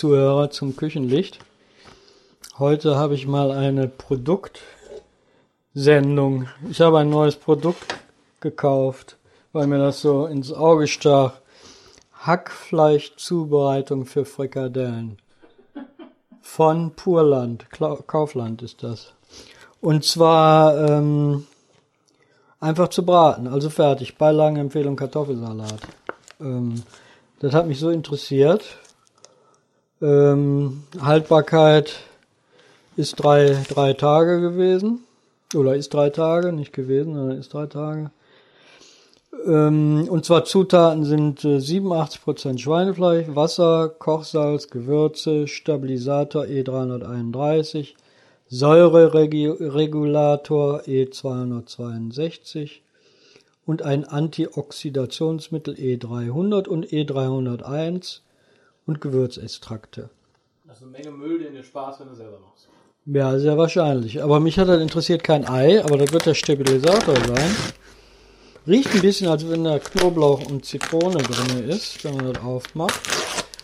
Zuhörer zum Küchenlicht. Heute habe ich mal eine Produktsendung. Ich habe ein neues Produkt gekauft, weil mir das so ins Auge stach. Hackfleischzubereitung für Frikadellen. Von Purland, Kaufland ist das. Und zwar ähm, einfach zu braten, also fertig. Beilagenempfehlung Kartoffelsalat. Ähm, das hat mich so interessiert. Ähm, Haltbarkeit ist drei, drei Tage gewesen. Oder ist drei Tage, nicht gewesen, sondern ist drei Tage. Ähm, und zwar Zutaten sind äh, 87% Schweinefleisch, Wasser, Kochsalz, Gewürze, Stabilisator E331, Säureregulator E262 und ein Antioxidationsmittel E300 und E301 und Gewürzextrakte. Das ist eine Menge Müll, den dir Spaß, wenn du selber machst. Ja, sehr wahrscheinlich. Aber mich hat das interessiert kein Ei, aber das wird der Stabilisator sein. Riecht ein bisschen, als wenn da Knoblauch und Zitrone drin ist, wenn man das aufmacht.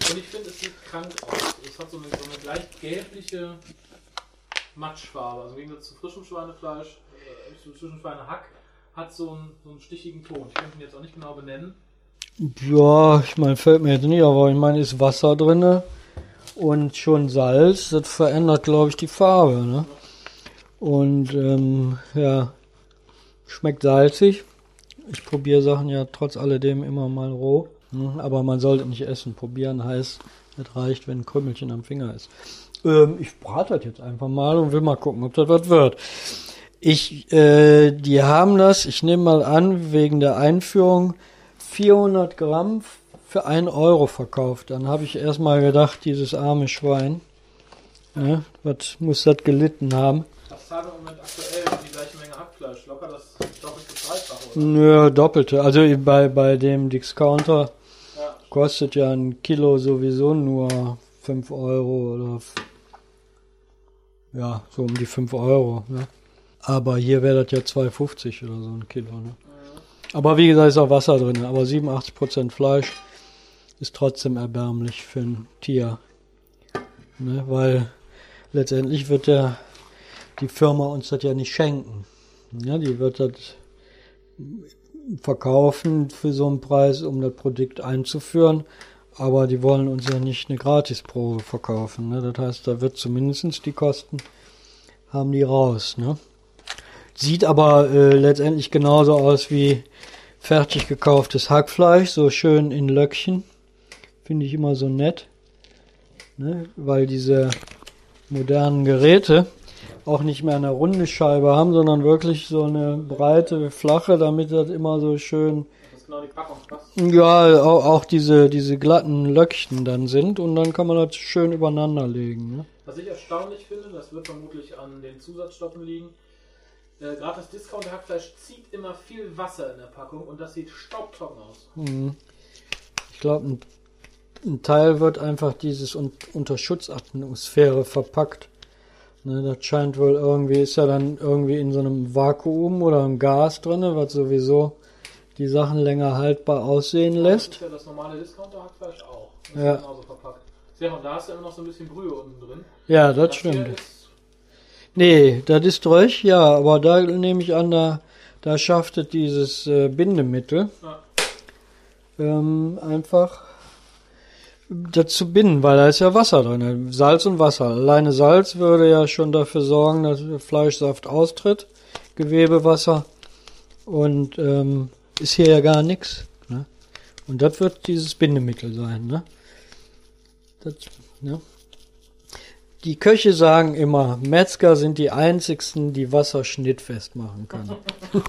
Und ich finde, es sieht krank aus. Es hat so eine, so eine leicht gelbliche Matschfarbe. Also im Gegensatz zu frischem Schweinefleisch, äh, zu frischem Schweinehack, hat so einen, so einen stichigen Ton. Ich könnte ihn jetzt auch nicht genau benennen. Ja, ich meine, fällt mir jetzt nicht, aber ich meine, ist Wasser drinne und schon Salz. Das verändert, glaube ich, die Farbe. Ne? Und ähm, ja, schmeckt salzig. Ich probiere Sachen ja trotz alledem immer mal roh. Hm, Aber man sollte nicht essen. Probieren heißt, es reicht, wenn ein Krümmelchen am Finger ist. Ähm, ich brate das jetzt einfach mal und will mal gucken, ob das was wird. Ich, äh, die haben das, ich nehme mal an, wegen der Einführung 400 Gramm für 1 Euro verkauft. Dann habe ich erstmal gedacht, dieses arme Schwein, ne, was muss das gelitten haben? Das zahlt im Moment aktuell die gleiche Menge Hackfleisch. Locker das doppelte Dreifache, oder? Nö, doppelte. Also bei, bei dem Discounter Ja. kostet ja ein Kilo sowieso nur 5 Euro oder ja, so um die 5 Euro. Ne? Aber hier wäre das ja 2,50 oder so ein Kilo. Ne? Aber wie gesagt, ist auch Wasser drin. Aber 87% Fleisch ist trotzdem erbärmlich für ein Tier. Ne? Weil letztendlich wird der, die Firma uns das ja nicht schenken. Ja, die wird das verkaufen für so einen Preis, um das Produkt einzuführen. Aber die wollen uns ja nicht eine Gratisprobe verkaufen. Ne? Das heißt, da wird zumindest die Kosten haben die raus. Ne? Sieht aber äh, letztendlich genauso aus wie fertig gekauftes Hackfleisch, so schön in Löckchen. Finde ich immer so nett. Ne? Weil diese modernen Geräte auch nicht mehr eine runde Scheibe haben, sondern wirklich so eine breite, flache, damit das immer so schön, Das ist genau die Packung ja, auch, auch diese, diese glatten Löckchen dann sind und dann kann man das schön übereinander legen. Ne? Was ich erstaunlich finde, das wird vermutlich an den Zusatzstoffen liegen. Äh, Gerade das Discount-Hackfleisch zieht immer viel Wasser in der Packung und das sieht staubtrocken aus. Mhm. Ich glaube, ein, ein Teil wird einfach dieses un unter Schutzatmosphäre verpackt. Ne, das scheint wohl irgendwie, ist ja dann irgendwie in so einem Vakuum oder einem Gas drinne, was sowieso die Sachen länger haltbar aussehen Das lässt. ist ja das normale Discounter-Hackfleisch auch. Das Ja. ist genauso verpackt. Sehr und da ist ja immer noch so ein bisschen Brühe unten drin. Ja, das hier stimmt. Nee, das ist durch, ja, aber da nehme ich an, da, da schafft es dieses äh, Bindemittel ja, ähm, einfach das zu binden, weil da ist ja Wasser drin, Salz und Wasser. Alleine Salz würde ja schon dafür sorgen, dass Fleischsaft austritt, Gewebewasser und ähm, ist hier ja gar nichts. Ne? Und das wird dieses Bindemittel sein. Ne? Das, ne? Die Köche sagen immer, Metzger sind die einzigsten, die Wasser schnittfest machen können.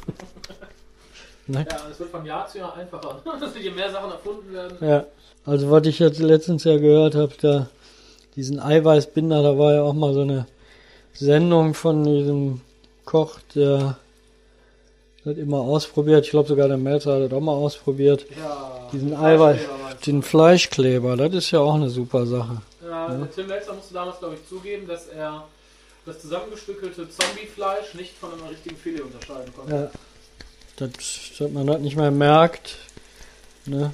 ne? ja, es wird von Jahr zu Jahr einfacher. Je mehr Sachen erfunden werden. Ja, also was ich jetzt letztens ja gehört habe, da diesen Eiweißbinder, da war ja auch mal so eine Sendung von diesem Koch, der hat immer ausprobiert. Ich glaube sogar der Melzer hat das auch mal ausprobiert. Ja, Diesen die Eiweiß, den Fleischkleber, das ist ja auch eine super Sache. Ja, der Tim Melzer musste damals, glaube ich, zugeben, dass er das zusammengestückelte Zombiefleisch nicht von einem richtigen Filet unterscheiden konnte. Ja, das, dass man das nicht mehr merkt. Ne?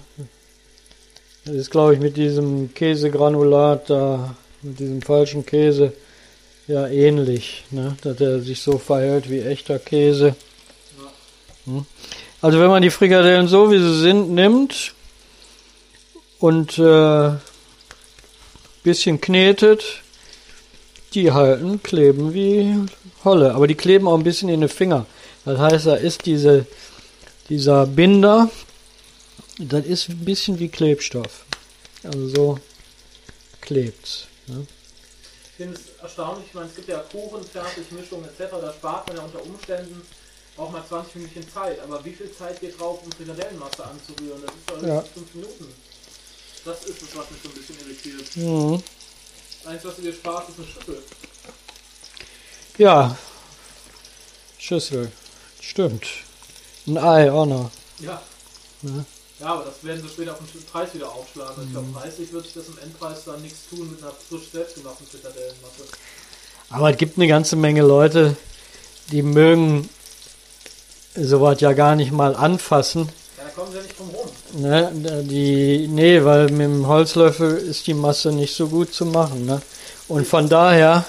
Das ist, glaube ich, mit diesem Käsegranulat da, mit diesem falschen Käse, ja ähnlich, ne? dass er sich so verhält wie echter Käse. Hm. Also wenn man die Frikadellen so wie sie sind nimmt und äh, bisschen knetet, die halten, kleben wie Holle, aber die kleben auch ein bisschen in den Finger. Das heißt, da ist diese, dieser Binder, das ist ein bisschen wie Klebstoff. Also so klebt's. Ne? Ich finde es erstaunlich, ich meine, es gibt ja Kuchen, Fertigmischungen etc., da spart man ja unter Umständen auch mal 20 Minuten Zeit. Aber wie viel Zeit geht drauf, um Frikadellenmasse anzurühren? Das ist doch Ja. 5 Minuten. Das ist es, was mich so ein bisschen irritiert. Mhm. Eins, was du dir sparst, ist eine Schüssel. Ja, Schüssel, stimmt. Ein Ei auch noch. Ja. Ja. Ja, aber das werden sie später auf den Preis wieder aufschlagen. Also Ich glaube, preislich wird sich das im Endpreis dann nichts tun mit einer frisch selbstgemachten Frikadellenmasse. Aber es gibt eine ganze Menge Leute, die mögen sowas ja gar nicht mal anfassen. Ja, da kommen sie ja nicht drum rum. Ne? Die, nee, weil mit dem Holzlöffel ist die Masse nicht so gut zu machen. Ne? Und von daher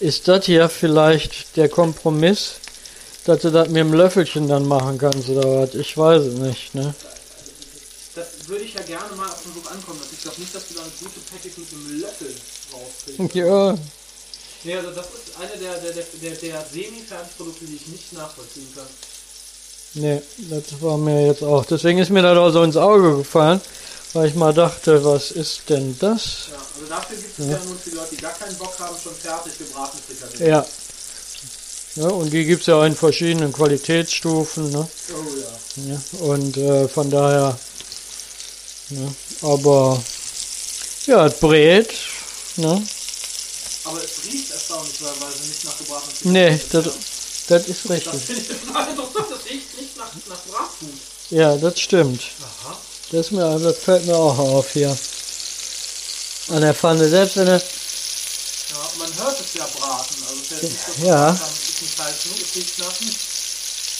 ist das hier vielleicht der Kompromiss, dass du das mit dem Löffelchen dann machen kannst oder was. Ich weiß es nicht. Ne? Das würde ich ja gerne mal auf den Buch ankommen. Ich glaube nicht, dass du da eine gute Package mit einem Löffel rauskriegst. Ja, Nee, also das ist eine der, der, der, der, der Semi-Fertigprodukte, die ich nicht nachvollziehen kann. Nee, das war mir jetzt auch. Deswegen ist mir das auch so ins Auge gefallen, weil ich mal dachte, was ist denn das? Ja, also dafür gibt es ja. nun für die Leute, die gar keinen Bock haben, schon fertig gebratene Frikadellen. Ja. ja und die gibt es ja auch in verschiedenen Qualitätsstufen. Ne? Oh ja. Ja, und äh, von daher, ne, aber ja, es brät. Ne? Aber es riecht erstaunlich, weil, weil sie nicht nach gebratenen Nee, Frikadellen das, sind. Das ist Das richtig. finde ich total interessant. Das riecht nicht nach, nach Bratfood. Ja, das stimmt. Aha. Das, mir, das fällt mir auch auf hier. An der Pfanne, selbst wenn er, Ja, man hört es ja braten. Also es ist jetzt nicht so, Ja.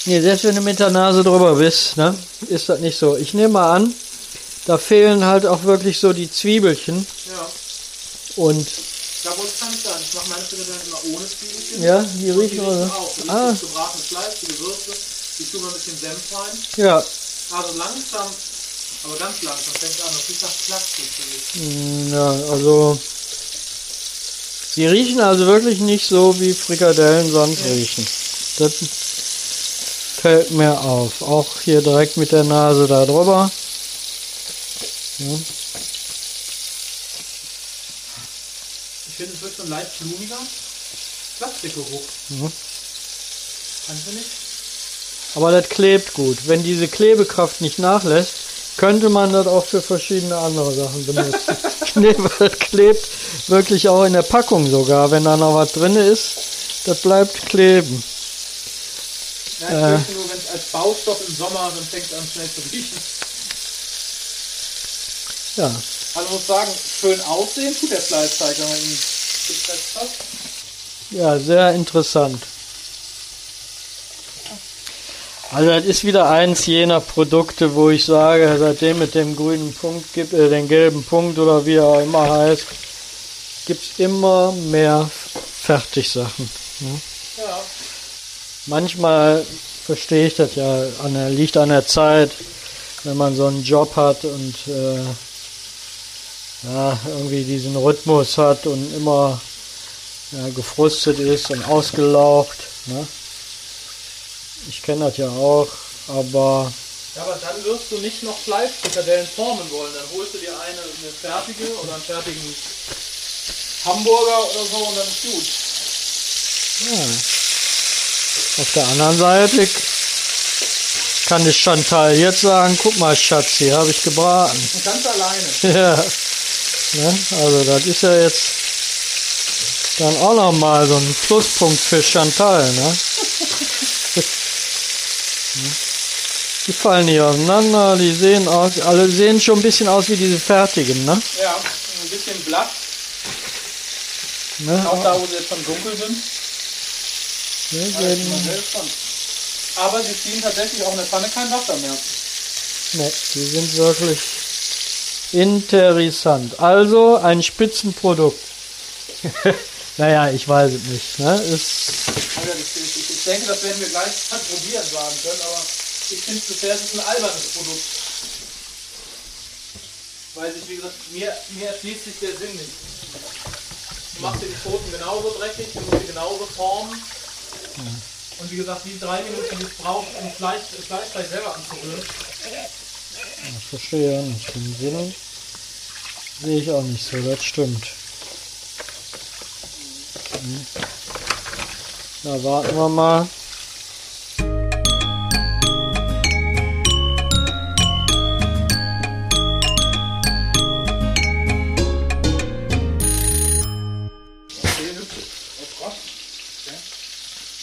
nee, selbst wenn du mit der Nase drüber bist, ne, ist das nicht so. Ich nehme mal an, da fehlen halt auch wirklich so die Zwiebelchen Ja, und da wollte ich gar nicht. Ich mache meine Frikadellen immer ohne Zwiebelchen. Ja, die riechen also- auch. Die Ah. ah. gebratenes Fleisch, die Gewürze, die tun wir ein bisschen Senf rein. ja, Also langsam, aber ganz langsam fängt an. Das riecht nach Plastik. Mm, Ja, also sie riechen also wirklich nicht so wie Frikadellen sonst riechen. Das fällt mir auf. Auch hier direkt mit der Nase da drüber. Ja. Ich finde, es wird schon leicht blumiger. Plastikgeruch. Mhm. Kannst du nicht? Aber das klebt gut. Wenn diese Klebekraft nicht nachlässt, könnte man das auch für verschiedene andere Sachen benutzen. nee, weil das klebt wirklich auch in der Packung sogar. Wenn da noch was drin ist, das bleibt kleben. Ja, ich Äh. nur, wenn es als Baustoff im Sommer, dann fängt es an schnell zu riechen. Ja, Also muss sagen, schön aussehen tut der Fleischteig, wenn man ihn Ja, sehr interessant. Also das ist wieder eins jener Produkte, wo ich sage, seitdem mit dem grünen Punkt gibt, äh, den gelben Punkt oder wie er auch immer heißt, gibt es immer mehr Fertigsachen. Ja. Manchmal verstehe ich das ja, an der, liegt an der Zeit, wenn man so einen Job hat und äh, ja, irgendwie diesen Rhythmus hat und immer ja, gefrustet ist und ausgelaucht. Ne? Ich kenne das ja auch, aber Ja, aber dann wirst du nicht noch Fleischfrikadellen formen wollen. Dann holst du dir eine, eine fertige oder einen fertigen Hamburger oder so und dann ist gut. ja. auf der anderen Seite kann ich Chantal jetzt sagen, guck mal Schatz, hier habe ich gebraten. Ganz alleine. Ja. Ne? Also das ist ja jetzt dann auch nochmal so ein Pluspunkt für Chantal. Ne? Die fallen hier auseinander, die sehen aus, alle sehen schon ein bisschen aus wie diese fertigen, ne? Ja, ein bisschen blatt. ne? Auch da, wo sie jetzt schon dunkel sind. Gespannt. Aber sie ziehen tatsächlich auch in der Pfanne kein Wasser mehr. ne, die sind wirklich Interessant. Also ein Spitzenprodukt. naja, ich weiß es nicht. Ne? Ist, Also ich, ich, denke, das werden wir gleich mal probieren sagen können, aber ich finde bisher ist es ein albernes Produkt. Weil sich, wie gesagt, mir, mir erschließt sich der Sinn nicht. Du machst dir die Pfoten genauso dreckig, du musst sie genauso formen. Und wie gesagt, die drei Minuten, die es braucht, um Fleisch, Fleisch gleich selber anzurühren. Ich verstehe ja nicht. Den Sinn sehe ich auch nicht so. Das stimmt. Hm. Na, warten wir mal.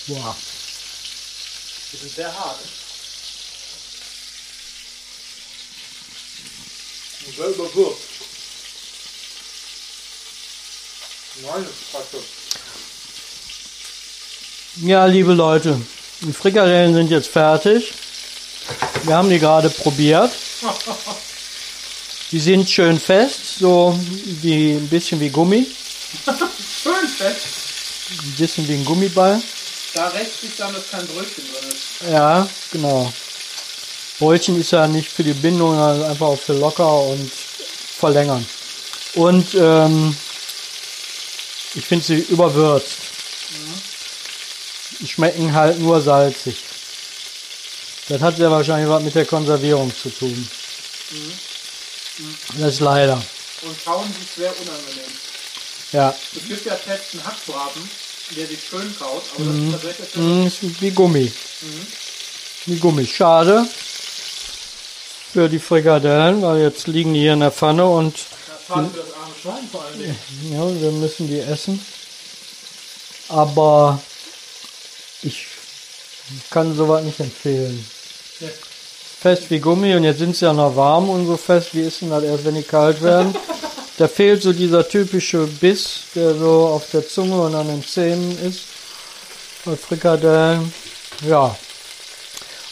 Boah. Die sind sehr hart. Meine Fresse. Ja, liebe Leute, die Frikadellen sind jetzt fertig. Wir haben die gerade probiert. Die sind schön fest, so wie ein bisschen wie Gummi, Schön fest. ein bisschen wie ein Gummiball. Da rächt sich dann, dass kein Brötchen drin ist. Ja, genau. Brötchen ist ja nicht für die Bindung, sondern einfach auch für locker und verlängern. Und ähm, ich finde sie überwürzt. Die schmecken halt nur salzig. Das hat sehr wahrscheinlich was mit der Konservierung zu tun. Das ist leider. Und kauen sich sehr unangenehm. Ja, Es gibt ja festen Hackbraten, der sich schön kaut, aber das ist tatsächlich mm, ist wie Gummi. Wie Gummi. Schade für die Frikadellen, weil jetzt liegen die hier in der Pfanne und das arme Schwein vor allen Dingen. Ja, wir müssen die essen. Aber ich kann sowas nicht empfehlen. Ja. Fest wie Gummi und jetzt sind sie ja noch warm und so fest, wie ist denn das erst, wenn die kalt werden? da fehlt so dieser typische Biss, der so auf der Zunge und an den Zähnen ist. Bei Frikadellen. Ja.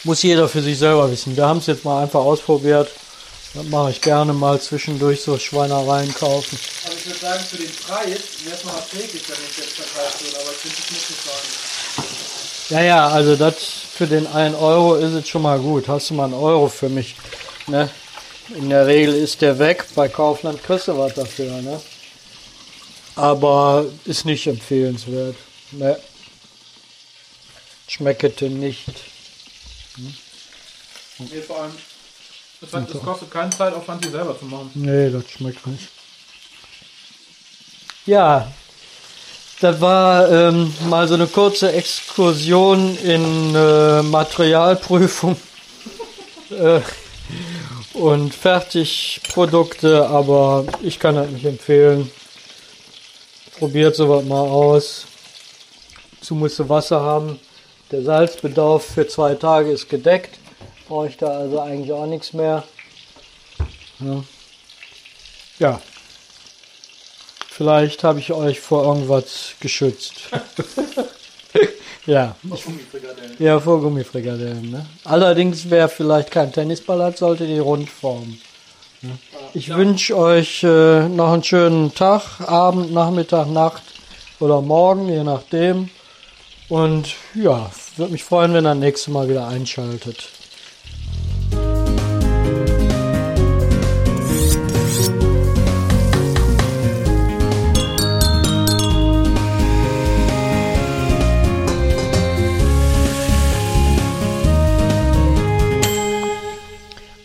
Muss jeder für sich selber wissen. Wir haben es jetzt mal einfach ausprobiert. Das mache ich gerne mal zwischendurch so Schweinereien kaufen. Aber ich würde sagen, für den Preis wäre es noch erträglich, wenn ich jetzt verkauft würde, aber ich finde, muss nicht sein. Ja, ja, also das für den 1 Euro ist es schon mal gut. Hast du mal einen Euro für mich? Ne? In der Regel ist der weg. Bei Kaufland kriegst du was dafür. Ne? Aber ist nicht empfehlenswert. Ne? Schmeckete nicht. Nee, vor allem, das, hat, das kostet keinen Zeitaufwand, die selber zu machen. Nee, das schmeckt nicht. Ja, das war ähm, mal so eine kurze Exkursion in äh, Materialprüfung äh, und Fertigprodukte, aber ich kann das nicht empfehlen. Probiert sowas mal aus. Dazu musst du Wasser haben. Der Salzbedarf für zwei Tage ist gedeckt. Brauche ich da also eigentlich auch nichts mehr. Ja. ja. Vielleicht habe ich euch vor irgendwas geschützt. ja. Gummifrikadellen. Ja, vor Gummifrikadellen. Ne? Allerdings, wer vielleicht kein Tennisball hat, sollte die rund formen. Ne? Ich wünsche euch äh, noch einen schönen Tag, Abend, Nachmittag, Nacht oder Morgen, je nachdem. Und ja, würde mich freuen, wenn ihr nächstes Mal wieder einschaltet.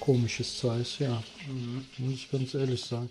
Komisches Zeug, ja. Muss ich ganz ehrlich sagen.